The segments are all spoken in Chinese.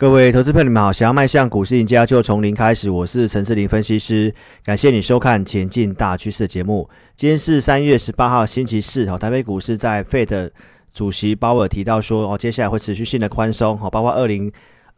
各位投资朋友们好，想要迈向股市赢家，就从零开始。我是陈志林分析师，感谢你收看《前进大趋势》节目。今天是三月十八号，星期四。哦，台北股市在 Fed 主席鲍尔提到说，哦，接下来会持续性的宽松，哦，包括二零。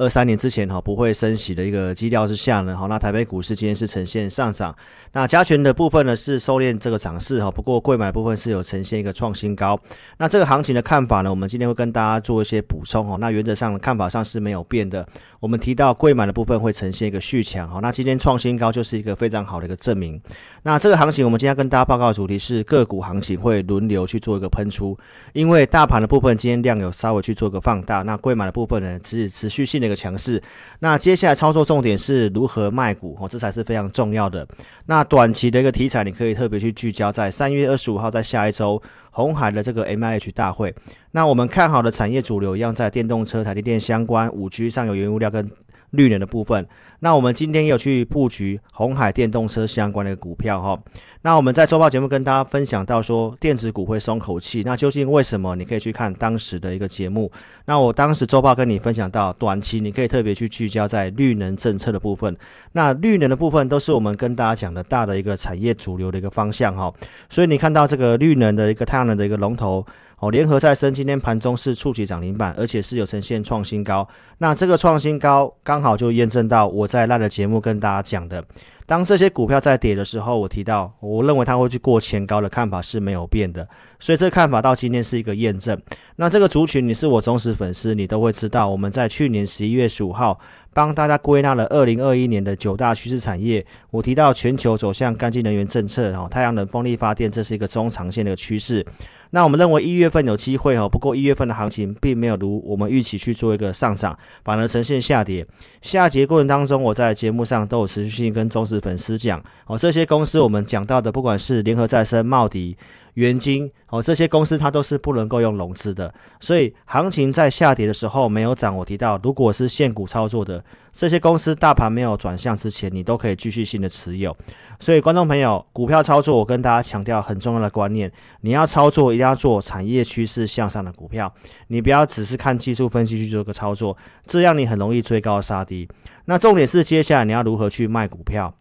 二三年之前哈不会升息的一个基调之下呢，好，那台北股市今天是呈现上涨，那加权的部分呢是收敛这个涨势哈，不过贵买部分是有呈现一个创新高。那这个行情的看法呢，我们今天会跟大家做一些补充哈。那原则上的看法上是没有变的。我们提到贵买的部分会呈现一个续强哈，那今天创新高就是一个非常好的一个证明。那这个行情我们今天跟大家报告的主题是个股行情会轮流去做一个喷出，因为大盘的部分今天量有稍微去做一个放大，那贵买的部分呢只持续性的。强势，那接下来操作重点是如何卖股哦，这才是非常重要的。那短期的一个题材，你可以特别去聚焦在三月二十五号，在下一周红海的这个 MIH 大会。那我们看好的产业主流一样在电动车、台积电相关、五 G 上游原物料跟绿能的部分。那我们今天也有去布局红海电动车相关的股票哈。那我们在周报节目跟大家分享到说，电子股会松口气，那究竟为什么？你可以去看当时的一个节目。那我当时周报跟你分享到，短期你可以特别去聚焦在绿能政策的部分。那绿能的部分都是我们跟大家讲的大的一个产业主流的一个方向哈。所以你看到这个绿能的一个太阳能的一个龙头哦，联合再生今天盘中是触及涨停板，而且是有呈现创新高。那这个创新高刚好就验证到我在那的节目跟大家讲的。当这些股票在跌的时候，我提到，我认为它会去过前高的看法是没有变的，所以这个看法到今天是一个验证。那这个族群，你是我忠实粉丝，你都会知道，我们在去年十一月十五号帮大家归纳了二零二一年的九大趋势产业，我提到全球走向干净能源政策，哦，太阳能、风力发电，这是一个中长线的趋势。那我们认为一月份有机会哦，不过一月份的行情并没有如我们预期去做一个上涨，反而呈现下跌。下跌过程当中，我在节目上都有持续性跟忠实粉丝讲哦，这些公司我们讲到的，不管是联合再生、茂迪。元金哦，这些公司它都是不能够用融资的，所以行情在下跌的时候没有涨。我提到，如果是现股操作的这些公司，大盘没有转向之前，你都可以继续性的持有。所以，观众朋友，股票操作，我跟大家强调很重要的观念：你要操作，一定要做产业趋势向上的股票，你不要只是看技术分析去做个操作，这样你很容易追高杀低。那重点是接下来你要如何去卖股票。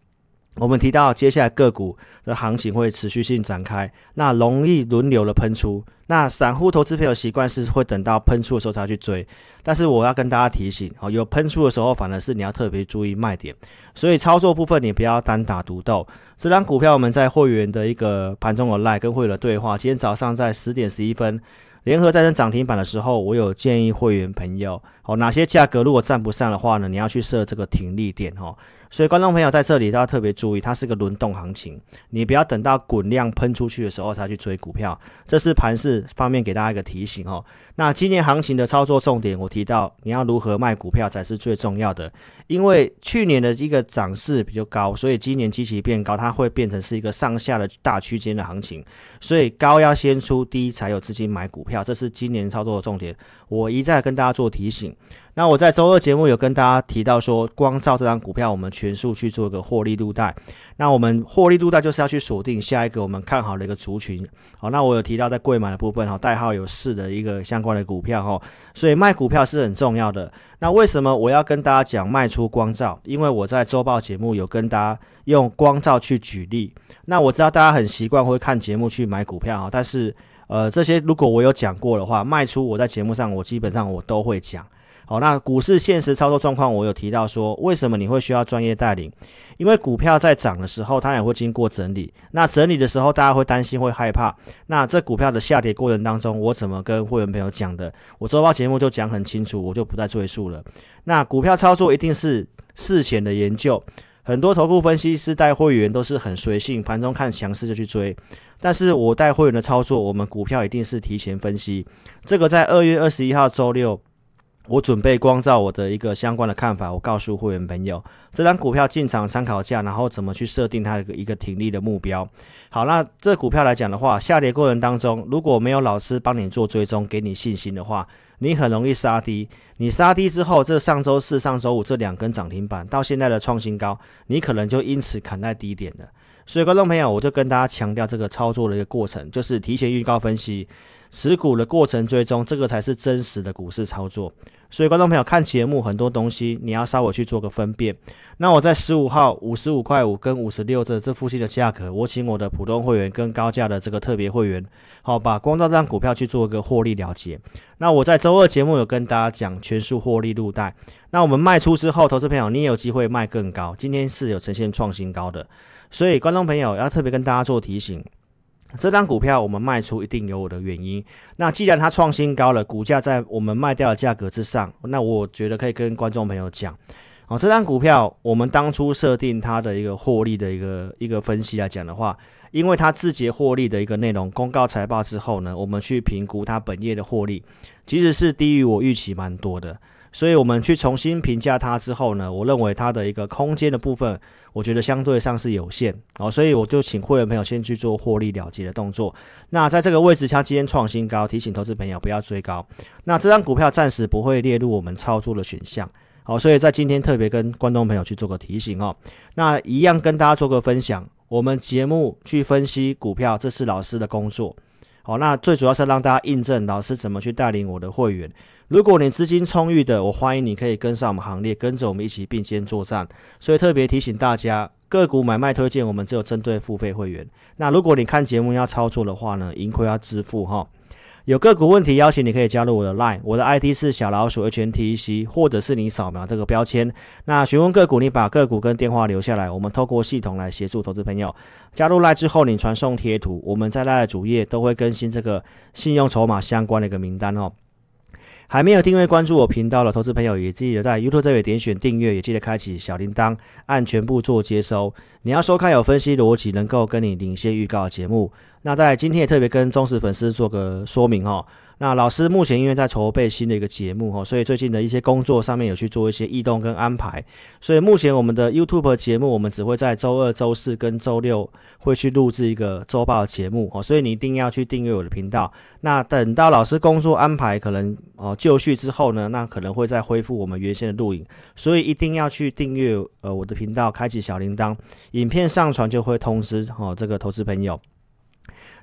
我们提到，接下来个股的行情会持续性展开，那容易轮流的喷出。那散户投资朋友习惯是会等到喷出的时候才去追，但是我要跟大家提醒哦，有喷出的时候，反而是你要特别注意卖点。所以操作部分，你不要单打独斗。这张股票我们在会员的一个盘中的 LINE 跟会员的对话，今天早上在十点十一分。联合再生涨停板的时候，我有建议会员朋友，哦，哪些价格如果站不上的话呢？你要去设这个停利点，哦。所以观众朋友在这里都要特别注意，它是个轮动行情，你不要等到滚量喷出去的时候才去追股票。这是盘势方面给大家一个提醒，哦。那今年行情的操作重点，我提到你要如何卖股票才是最重要的。因为去年的一个涨势比较高，所以今年基期变高，它会变成是一个上下的大区间的行情。所以高要先出，低才有资金买股票，这是今年操作的重点。我一再跟大家做提醒。那我在周二节目有跟大家提到说，光照这张股票，我们全数去做一个获利入袋。那我们获利入袋就是要去锁定下一个我们看好的一个族群。好，那我有提到在柜买的部分哈，代号有四的一个相关的股票哈，所以卖股票是很重要的。那为什么我要跟大家讲卖出光照？因为我在周报节目有跟大家用光照去举例。那我知道大家很习惯会看节目去买股票哈，但是呃这些如果我有讲过的话，卖出我在节目上我基本上我都会讲。好，那股市现实操作状况，我有提到说，为什么你会需要专业带领？因为股票在涨的时候，它也会经过整理。那整理的时候，大家会担心、会害怕。那这股票的下跌过程当中，我怎么跟会员朋友讲的？我周报节目就讲很清楚，我就不再赘述了。那股票操作一定是事前的研究，很多投顾分析师带会员都是很随性，盘中看强势就去追。但是我带会员的操作，我们股票一定是提前分析。这个在二月二十一号周六。我准备光照我的一个相关的看法，我告诉会员朋友，这张股票进场参考价，然后怎么去设定它的一个停利的目标。好，那这股票来讲的话，下跌过程当中，如果没有老师帮你做追踪，给你信心的话，你很容易杀低。你杀低之后，这上周四、上周五这两根涨停板到现在的创新高，你可能就因此砍在低点了。所以，观众朋友，我就跟大家强调这个操作的一个过程，就是提前预告分析。持股的过程追踪，这个才是真实的股市操作。所以，观众朋友看节目很多东西，你要稍微去做个分辨。那我在十五号五十五块五跟五十六这这附近的价格，我请我的普通会员跟高价的这个特别会员，好，把光照这张股票去做一个获利了结。那我在周二节目有跟大家讲全数获利入袋。那我们卖出之后，投资朋友你也有机会卖更高。今天是有呈现创新高的，所以观众朋友要特别跟大家做提醒。这张股票我们卖出一定有我的原因。那既然它创新高了，股价在我们卖掉的价格之上，那我觉得可以跟观众朋友讲，哦，这张股票我们当初设定它的一个获利的一个一个分析来讲的话，因为它字节获利的一个内容公告财报之后呢，我们去评估它本业的获利，其实是低于我预期蛮多的。所以我们去重新评价它之后呢，我认为它的一个空间的部分，我觉得相对上是有限哦，所以我就请会员朋友先去做获利了结的动作。那在这个位置，它今天创新高，提醒投资朋友不要追高。那这张股票暂时不会列入我们操作的选项，好，所以在今天特别跟观众朋友去做个提醒哦。那一样跟大家做个分享，我们节目去分析股票，这是老师的工作。好，那最主要是让大家印证老师怎么去带领我的会员。如果你资金充裕的，我欢迎你可以跟上我们行列，跟着我们一起并肩作战。所以特别提醒大家，个股买卖推荐我们只有针对付费会员。那如果你看节目要操作的话呢，盈亏要自负哈。有个股问题，邀请你可以加入我的 Line，我的 ID 是小老鼠 HNTEC，或者是你扫描这个标签。那询问个股，你把个股跟电话留下来，我们透过系统来协助投资朋友。加入 Line 之后，你传送贴图，我们在 Line 的主页都会更新这个信用筹码相关的一个名单哦。还没有订阅关注我频道的投资朋友，也记得在 YouTube 这里点选订阅，也记得开启小铃铛，按全部做接收。你要收看有分析逻辑，能够跟你领先预告的节目。那在今天也特别跟忠实粉丝做个说明哦。那老师目前因为在筹备新的一个节目哈，所以最近的一些工作上面有去做一些异动跟安排，所以目前我们的 YouTube 节目，我们只会在周二、周四跟周六会去录制一个周报节目哦，所以你一定要去订阅我的频道。那等到老师工作安排可能哦就绪之后呢，那可能会再恢复我们原先的录影，所以一定要去订阅呃我的频道，开启小铃铛，影片上传就会通知哦这个投资朋友。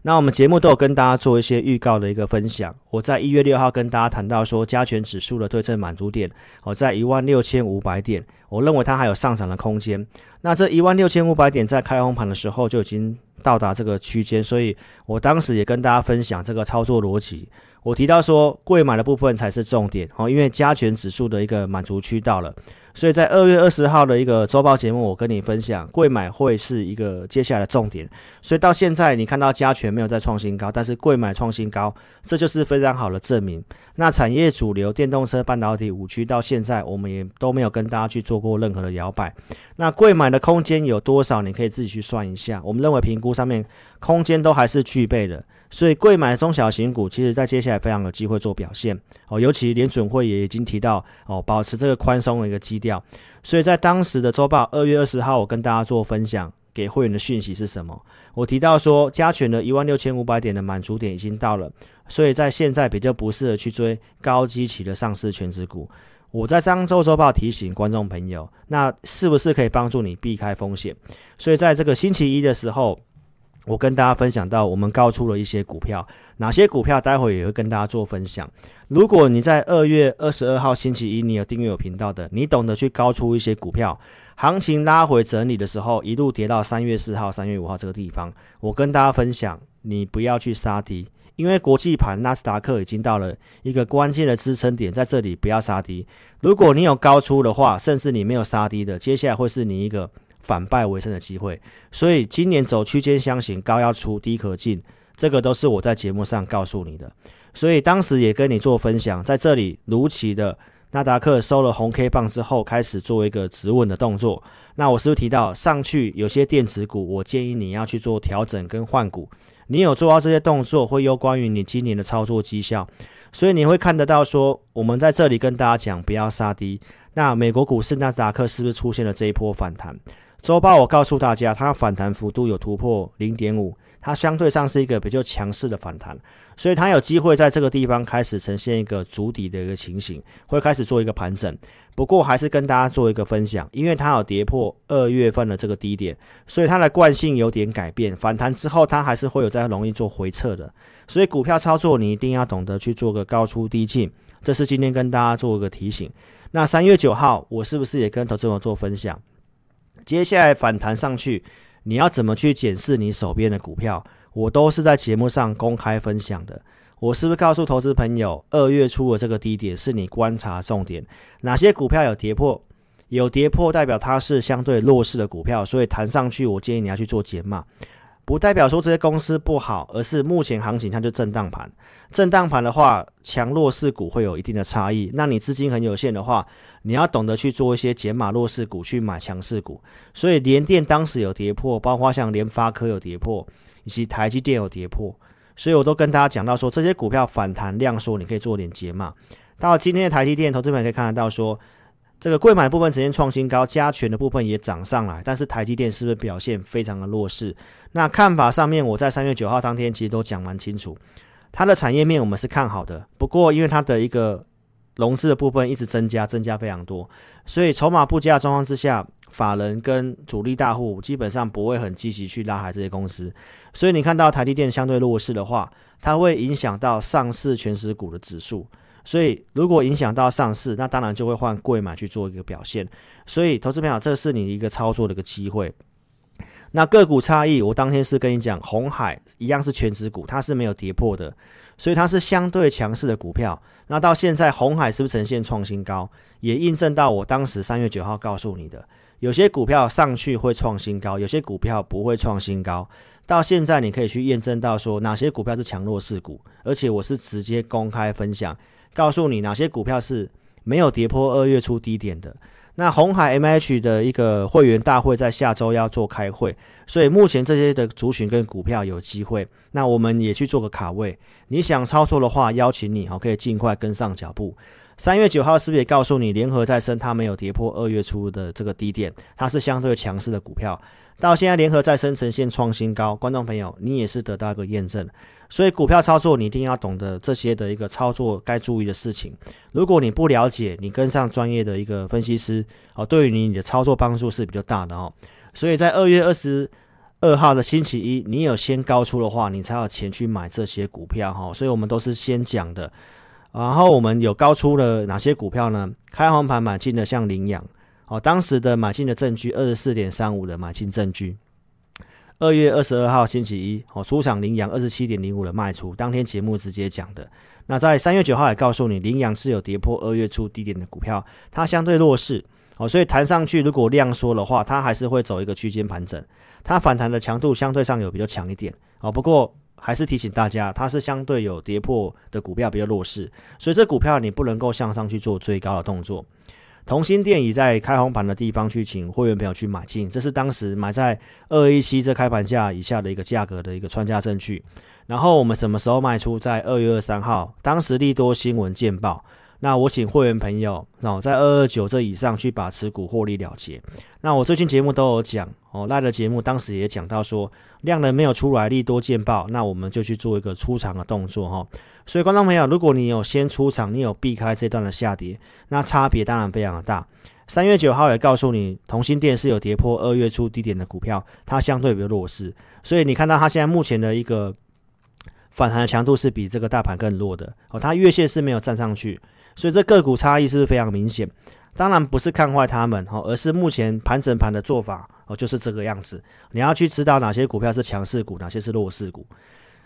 那我们节目都有跟大家做一些预告的一个分享。我在一月六号跟大家谈到说，加权指数的对称满足点，我在一万六千五百点，我认为它还有上涨的空间。那这一万六千五百点在开红盘的时候就已经到达这个区间，所以我当时也跟大家分享这个操作逻辑。我提到说，贵买的部分才是重点哦，因为加权指数的一个满足区到了。所以在二月二十号的一个周报节目，我跟你分享，贵买会是一个接下来的重点。所以到现在，你看到加权没有再创新高，但是贵买创新高，这就是非常好的证明。那产业主流电动车、半导体五区到现在，我们也都没有跟大家去做过任何的摇摆。那贵买的空间有多少？你可以自己去算一下。我们认为评估上面空间都还是具备的。所以，贵买中小型股，其实在接下来非常有机会做表现哦。尤其联准会也已经提到哦，保持这个宽松的一个基调。所以在当时的周报二月二十号，我跟大家做分享，给会员的讯息是什么？我提到说，加权的一万六千五百点的满足点已经到了，所以在现在比较不适合去追高基期的上市全值股。我在上周周报提醒观众朋友，那是不是可以帮助你避开风险？所以在这个星期一的时候。我跟大家分享到，我们高出了一些股票，哪些股票，待会也会跟大家做分享。如果你在二月二十二号星期一，你有订阅我频道的，你懂得去高出一些股票，行情拉回整理的时候，一路跌到三月四号、三月五号这个地方，我跟大家分享，你不要去杀低，因为国际盘纳斯达克已经到了一个关键的支撑点，在这里不要杀低。如果你有高出的话，甚至你没有杀低的，接下来会是你一个。反败为胜的机会，所以今年走区间箱型，高要出，低可进，这个都是我在节目上告诉你的。所以当时也跟你做分享，在这里如期的纳达克收了红 K 棒之后，开始做一个止稳的动作。那我是不是提到上去有些电子股，我建议你要去做调整跟换股。你有做到这些动作，会有关于你今年的操作绩效。所以你会看得到说，我们在这里跟大家讲不要杀低。那美国股市纳斯达克是不是出现了这一波反弹？周报我告诉大家，它反弹幅度有突破零点五，它相对上是一个比较强势的反弹，所以它有机会在这个地方开始呈现一个筑底的一个情形，会开始做一个盘整。不过还是跟大家做一个分享，因为它有跌破二月份的这个低点，所以它的惯性有点改变。反弹之后，它还是会有在容易做回撤的。所以股票操作，你一定要懂得去做个高出低进，这是今天跟大家做一个提醒。那三月九号，我是不是也跟投资者做分享？接下来反弹上去，你要怎么去检视你手边的股票？我都是在节目上公开分享的。我是不是告诉投资朋友，二月初的这个低点是你观察重点？哪些股票有跌破？有跌破代表它是相对弱势的股票，所以弹上去，我建议你要去做减码。不代表说这些公司不好，而是目前行情它就震荡盘。震荡盘的话，强弱势股会有一定的差异。那你资金很有限的话，你要懂得去做一些减码弱势股，去买强势股。所以联电当时有跌破，包括像联发科有跌破，以及台积电有跌破。所以我都跟大家讲到说，这些股票反弹量缩，你可以做点解码。到今天的台积电，投资们可以看得到说，这个贵买部分呈现创新高，加权的部分也涨上来，但是台积电是不是表现非常的弱势？那看法上面，我在三月九号当天其实都讲蛮清楚，它的产业面我们是看好的，不过因为它的一个融资的部分一直增加，增加非常多，所以筹码不佳的状况之下，法人跟主力大户基本上不会很积极去拉抬这些公司。所以你看到台积电相对弱势的话，它会影响到上市权值股的指数。所以如果影响到上市，那当然就会换贵买去做一个表现。所以投资朋友，这是你一个操作的一个机会。那个股差异，我当天是跟你讲，红海一样是全值股，它是没有跌破的，所以它是相对强势的股票。那到现在，红海是不是呈现创新高？也印证到我当时三月九号告诉你的，有些股票上去会创新高，有些股票不会创新高。到现在，你可以去验证到说哪些股票是强弱势股，而且我是直接公开分享，告诉你哪些股票是没有跌破二月初低点的。那红海 MH 的一个会员大会在下周要做开会，所以目前这些的族群跟股票有机会，那我们也去做个卡位。你想操作的话，邀请你哦，可以尽快跟上脚步。三月九号是不是也告诉你联合再生它没有跌破二月初的这个低点，它是相对强势的股票。到现在，联合再生呈现创新高，观众朋友，你也是得到一个验证。所以，股票操作你一定要懂得这些的一个操作该注意的事情。如果你不了解，你跟上专业的一个分析师哦，对于你你的操作帮助是比较大的哦。所以在二月二十二号的星期一，你有先高出的话，你才有钱去买这些股票哈。所以我们都是先讲的，然后我们有高出了哪些股票呢？开红盘买进的像凌阳。哦，当时的买进的证据，二十四点三五的买进证据。二月二十二号星期一，哦，出场凌阳二十七点零五的卖出，当天节目直接讲的。那在三月九号也告诉你，凌阳是有跌破二月初低点的股票，它相对弱势，哦，所以弹上去如果量缩的话，它还是会走一个区间盘整，它反弹的强度相对上有比较强一点，哦，不过还是提醒大家，它是相对有跌破的股票比较弱势，所以这股票你不能够向上去做最高的动作。同心店已在开红盘的地方去请会员朋友去买进，这是当时买在二一七这开盘价以下的一个价格的一个穿价证据。然后我们什么时候卖出？在二月二三号，当时利多新闻见报，那我请会员朋友，哦，在二二九这以上去把持股获利了结。那我最近节目都有讲哦，赖的节目当时也讲到说，量能没有出来，利多见报，那我们就去做一个出场的动作哈。所以，观众朋友，如果你有先出场，你有避开这段的下跌，那差别当然非常的大。三月九号也告诉你，同心电是有跌破二月初低点的股票，它相对比较弱势。所以你看到它现在目前的一个反弹的强度是比这个大盘更弱的哦，它月线是没有站上去，所以这个股差异是是非常明显？当然不是看坏他们哦，而是目前盘整盘的做法哦就是这个样子。你要去知道哪些股票是强势股，哪些是弱势股。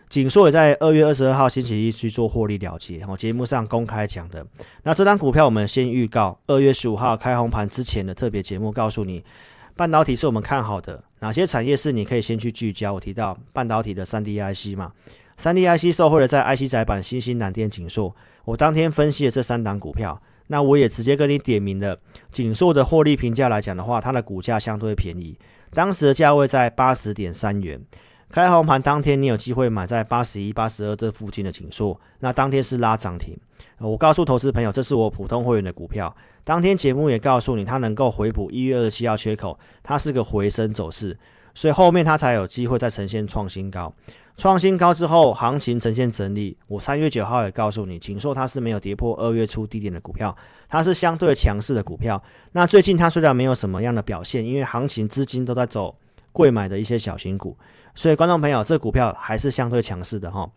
锦硕也在二月二十二号星期一去做获利了结，哦，节目上公开讲的。那这张股票我们先预告，二月十五号开红盘之前的特别节目，告诉你半导体是我们看好的，哪些产业是你可以先去聚焦。我提到半导体的三 D IC 嘛，三 D IC 受惠了在 IC 载板，新兴、南电、景硕。我当天分析了这三档股票，那我也直接跟你点名了景硕的获利评价来讲的话，它的股价相对便宜，当时的价位在八十点三元。开红盘当天，你有机会买在八十一、八十二这附近的景硕，那当天是拉涨停。我告诉投资朋友，这是我普通会员的股票。当天节目也告诉你，它能够回补一月二十七号缺口，它是个回升走势。所以后面它才有机会再呈现创新高。创新高之后，行情呈现整理。我三月九号也告诉你，景硕它是没有跌破二月初低点的股票，它是相对强势的股票。那最近它虽然没有什么样的表现，因为行情资金都在走贵买的一些小型股，所以观众朋友，这股票还是相对强势的哈。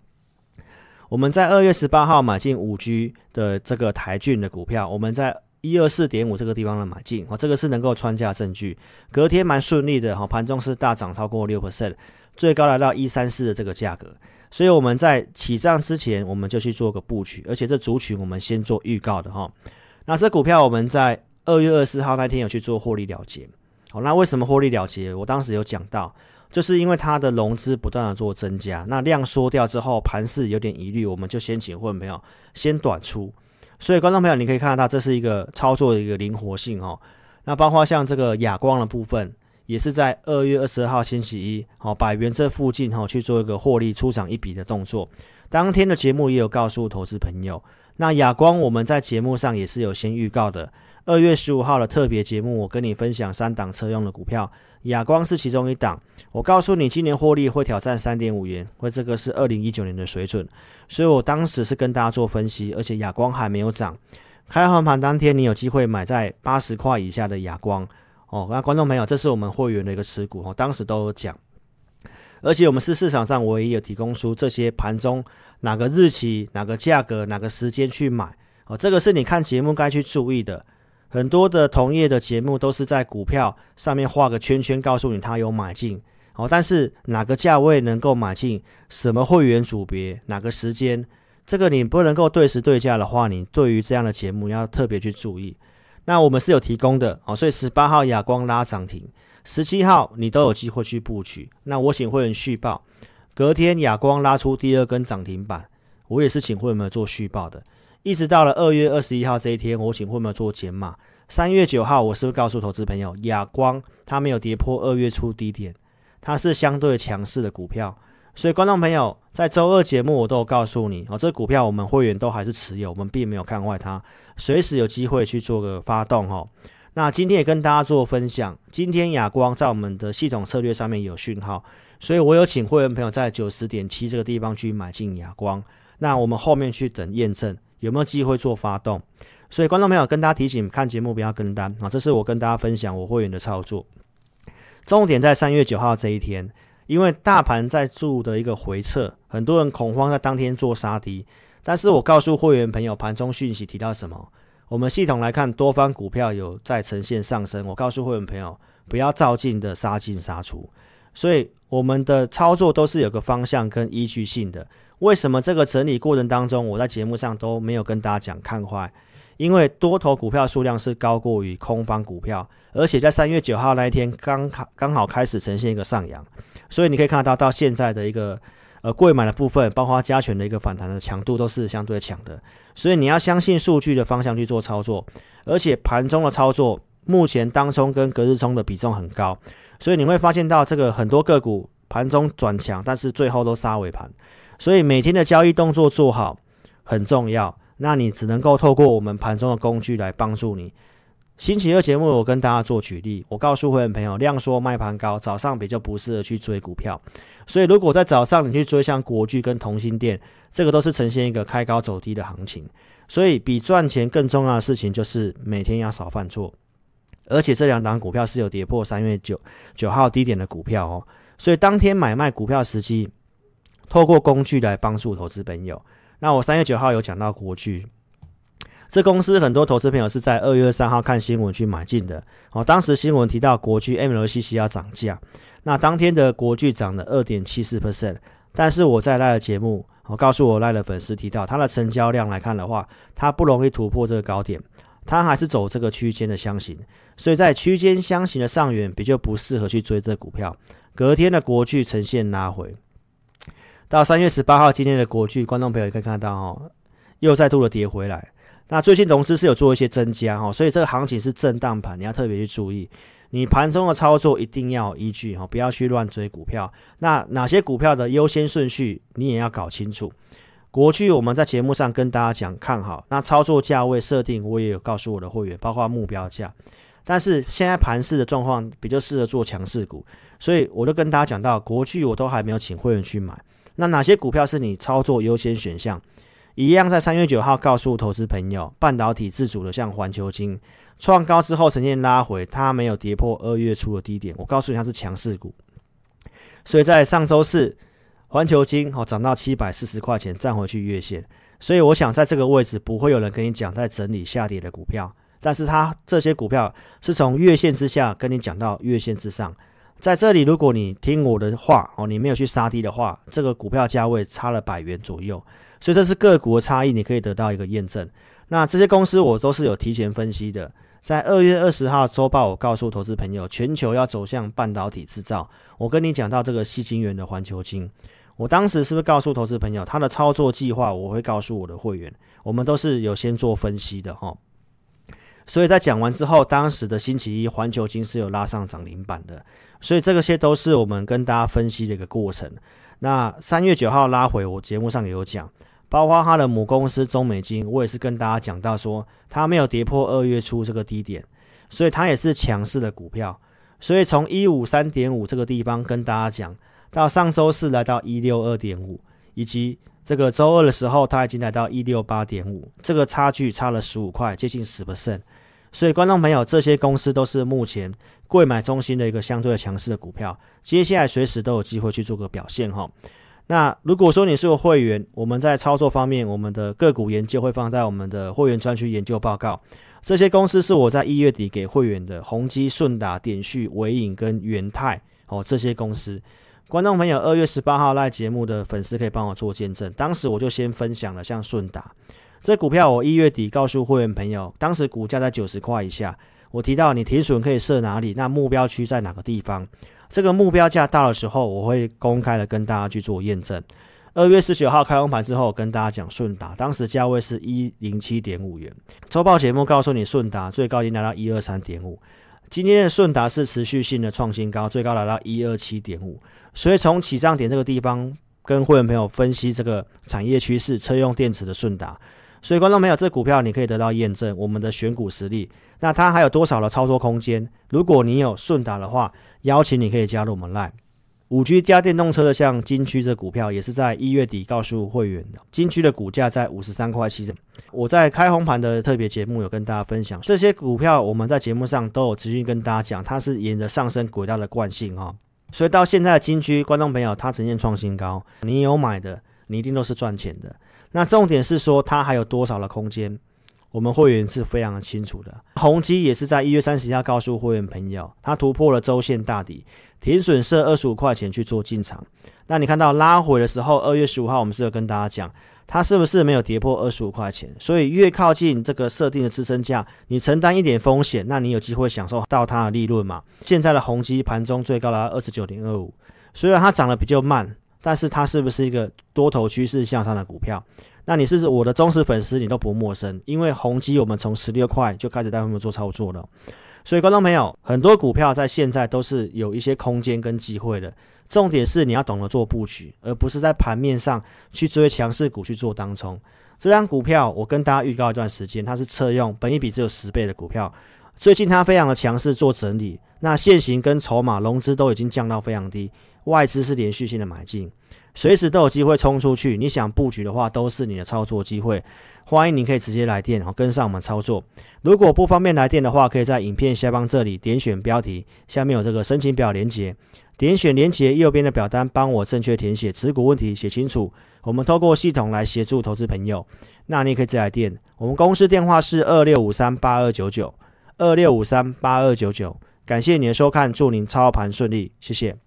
我们在二月十八号买进五 G 的这个台郡的股票，我们在一二四点五这个地方的买进，哦，这个是能够穿价证据。隔天蛮顺利的哈，盘中是大涨超过六 percent。最高来到一三四的这个价格，所以我们在起涨之前，我们就去做个布局，而且这族群我们先做预告的哈。那这股票我们在二月二十四号那天有去做获利了结，好，那为什么获利了结？我当时有讲到，就是因为它的融资不断的做增加，那量缩掉之后，盘势有点疑虑，我们就先请会员朋友先短出。所以观众朋友，你可以看得到，这是一个操作的一个灵活性哦。那包括像这个哑光的部分。也是在二月二十二号星期一，好，百元这附近哈去做一个获利出场一笔的动作。当天的节目也有告诉投资朋友，那亚光我们在节目上也是有先预告的。二月十五号的特别节目，我跟你分享三档车用的股票，亚光是其中一档。我告诉你，今年获利会挑战三点五元，或这个是二零一九年的水准。所以我当时是跟大家做分析，而且亚光还没有涨。开红盘当天，你有机会买在八十块以下的亚光。哦，那观众朋友，这是我们会员的一个持股哦，当时都有讲，而且我们是市场上唯一有提供出这些盘中哪个日期、哪个价格、哪个时间去买哦，这个是你看节目该去注意的。很多的同业的节目都是在股票上面画个圈圈，告诉你他有买进哦，但是哪个价位能够买进，什么会员组别，哪个时间，这个你不能够对时对价的话，你对于这样的节目要特别去注意。那我们是有提供的哦，所以十八号亚光拉涨停，十七号你都有机会去布局。那我请会员续报，隔天亚光拉出第二根涨停板，我也是请会员做续报的。一直到了二月二十一号这一天，我请会员做减码。三月九号，我是不是告诉投资朋友，亚光它没有跌破二月初低点，它是相对强势的股票。所以，观众朋友，在周二节目我都有告诉你哦，这股票我们会员都还是持有，我们并没有看坏它，随时有机会去做个发动哦。那今天也跟大家做分享，今天亚光在我们的系统策略上面有讯号，所以我有请会员朋友在九十点七这个地方去买进亚光。那我们后面去等验证有没有机会做发动。所以，观众朋友跟大家提醒，看节目不要跟单啊，这是我跟大家分享我会员的操作。重点在三月九号这一天。因为大盘在做的一个回撤，很多人恐慌在当天做杀低，但是我告诉会员朋友，盘中讯息提到什么？我们系统来看，多方股票有在呈现上升。我告诉会员朋友，不要照进的杀进杀出。所以我们的操作都是有个方向跟依据性的。为什么这个整理过程当中，我在节目上都没有跟大家讲看坏？因为多头股票数量是高过于空方股票，而且在三月九号那一天刚好刚好开始呈现一个上扬。所以你可以看得到，到现在的一个呃贵买的部分，包括加权的一个反弹的强度都是相对强的。所以你要相信数据的方向去做操作，而且盘中的操作，目前当冲跟隔日冲的比重很高，所以你会发现到这个很多个股盘中转强，但是最后都杀尾盘。所以每天的交易动作做好很重要，那你只能够透过我们盘中的工具来帮助你。星期二节目，我跟大家做举例，我告诉会员朋友，量缩卖盘高，早上比较不适合去追股票。所以，如果在早上你去追像国巨跟同心电，这个都是呈现一个开高走低的行情。所以，比赚钱更重要的事情就是每天要少犯错。而且，这两档股票是有跌破三月九九号低点的股票哦。所以，当天买卖股票时机，透过工具来帮助投资朋友。那我三月九号有讲到国巨。这公司很多投资朋友是在二月三号看新闻去买进的哦。当时新闻提到国巨 MLCC 要涨价，那当天的国巨涨了二点七四 percent。但是我在 LINE 的节目，我告诉我 LINE 的粉丝提到，它的成交量来看的话，它不容易突破这个高点，它还是走这个区间的箱型，所以在区间箱型的上缘比较不适合去追这股票。隔天的国巨呈现拉回，到三月十八号，今天的国巨，观众朋友也可以看到哦，又再度的跌回来。那最近融资是有做一些增加哈，所以这个行情是震荡盘，你要特别去注意。你盘中的操作一定要依据哈，不要去乱追股票。那哪些股票的优先顺序你也要搞清楚。国去我们在节目上跟大家讲看好，那操作价位设定我也有告诉我的会员，包括目标价。但是现在盘势的状况比较适合做强势股，所以我都跟大家讲到，国巨我都还没有请会员去买。那哪些股票是你操作优先选项？一样在三月九号告诉投资朋友，半导体自主的像环球金创高之后，呈现拉回，它没有跌破二月初的低点。我告诉你，它是强势股。所以在上周四，环球金哦涨到七百四十块钱，站回去月线。所以我想在这个位置不会有人跟你讲在整理下跌的股票，但是它这些股票是从月线之下跟你讲到月线之上。在这里，如果你听我的话哦，你没有去杀低的话，这个股票价位差了百元左右，所以这是个股的差异，你可以得到一个验证。那这些公司我都是有提前分析的，在二月二十号周报，我告诉投资朋友，全球要走向半导体制造。我跟你讲到这个细晶圆的环球晶，我当时是不是告诉投资朋友，他的操作计划我会告诉我的会员，我们都是有先做分析的哈。所以在讲完之后，当时的星期一环球金是有拉上涨停板的。所以这个些都是我们跟大家分析的一个过程。那三月九号拉回，我节目上也有讲，包括它的母公司中美金，我也是跟大家讲到说，它没有跌破二月初这个低点，所以它也是强势的股票。所以从一五三点五这个地方跟大家讲，到上周四来到一六二点五，以及这个周二的时候，它已经来到一六八点五，这个差距差了十五块，接近十 percent。所以观众朋友，这些公司都是目前。贵买中心的一个相对强势的股票，接下来随时都有机会去做个表现哈。那如果说你是个会员，我们在操作方面，我们的个股研究会放在我们的会员专区研究报告。这些公司是我在一月底给会员的，宏基、顺达、点序、伟影跟元泰哦，这些公司。观众朋友，二月十八号来节目的粉丝可以帮我做见证，当时我就先分享了像顺达这股票，我一月底告诉会员朋友，当时股价在九十块以下。我提到你停损可以设哪里？那目标区在哪个地方？这个目标价到的时候，我会公开的跟大家去做验证。二月十九号开红盘之后，跟大家讲顺达，当时价位是一零七点五元。周报节目告诉你顺达最高已经来到一二三点五。今天的顺达是持续性的创新高，最高来到一二七点五。所以从起涨点这个地方，跟会员朋友分析这个产业趋势，车用电池的顺达。所以观众朋友，这股票你可以得到验证，我们的选股实力。那它还有多少的操作空间？如果你有顺达的话，邀请你可以加入我们 Line。五 G 加电动车的，像金駒这股票，也是在一月底告诉会员的。金駒的股价在五十三块七。我在开红盘的特别节目有跟大家分享这些股票，我们在节目上都有持续跟大家讲，它是沿着上升轨道的惯性哈。所以到现在的金駒，观众朋友，它呈现创新高，你有买的，你一定都是赚钱的。那重点是说，它还有多少的空间？我们会员是非常的清楚的。宏基也是在一月三十号告诉会员朋友，它突破了周线大底，停损设二十五块钱去做进场。那你看到拉回的时候，二月十五号我们是有跟大家讲，它是不是没有跌破二十五块钱？所以越靠近这个设定的支撑价，你承担一点风险，那你有机会享受到它的利润嘛？现在的宏基盘中最高达二十九点二五，虽然它涨得比较慢。但是它是不是一个多头趋势向上的股票？那你是我的忠实粉丝，你都不陌生，因为宏基我们从十六块就开始带他们做操作了。所以观众朋友，很多股票在现在都是有一些空间跟机会的。重点是你要懂得做布局，而不是在盘面上去追强势股去做当冲。这张股票我跟大家预告一段时间，它是车用，本一比只有十倍的股票，最近它非常的强势做整理，那现行跟筹码融资都已经降到非常低。外资是连续性的买进，随时都有机会冲出去。你想布局的话，都是你的操作机会。欢迎你可以直接来电，然后跟上我们操作。如果不方便来电的话，可以在影片下方这里点选标题，下面有这个申请表连接，点选连接右边的表单，帮我正确填写持股问题，写清楚。我们透过系统来协助投资朋友。那你也可以直接来电，我们公司电话是二六五三八二九九二六五三八二九九。感谢你的收看，祝您操盘顺利，谢谢。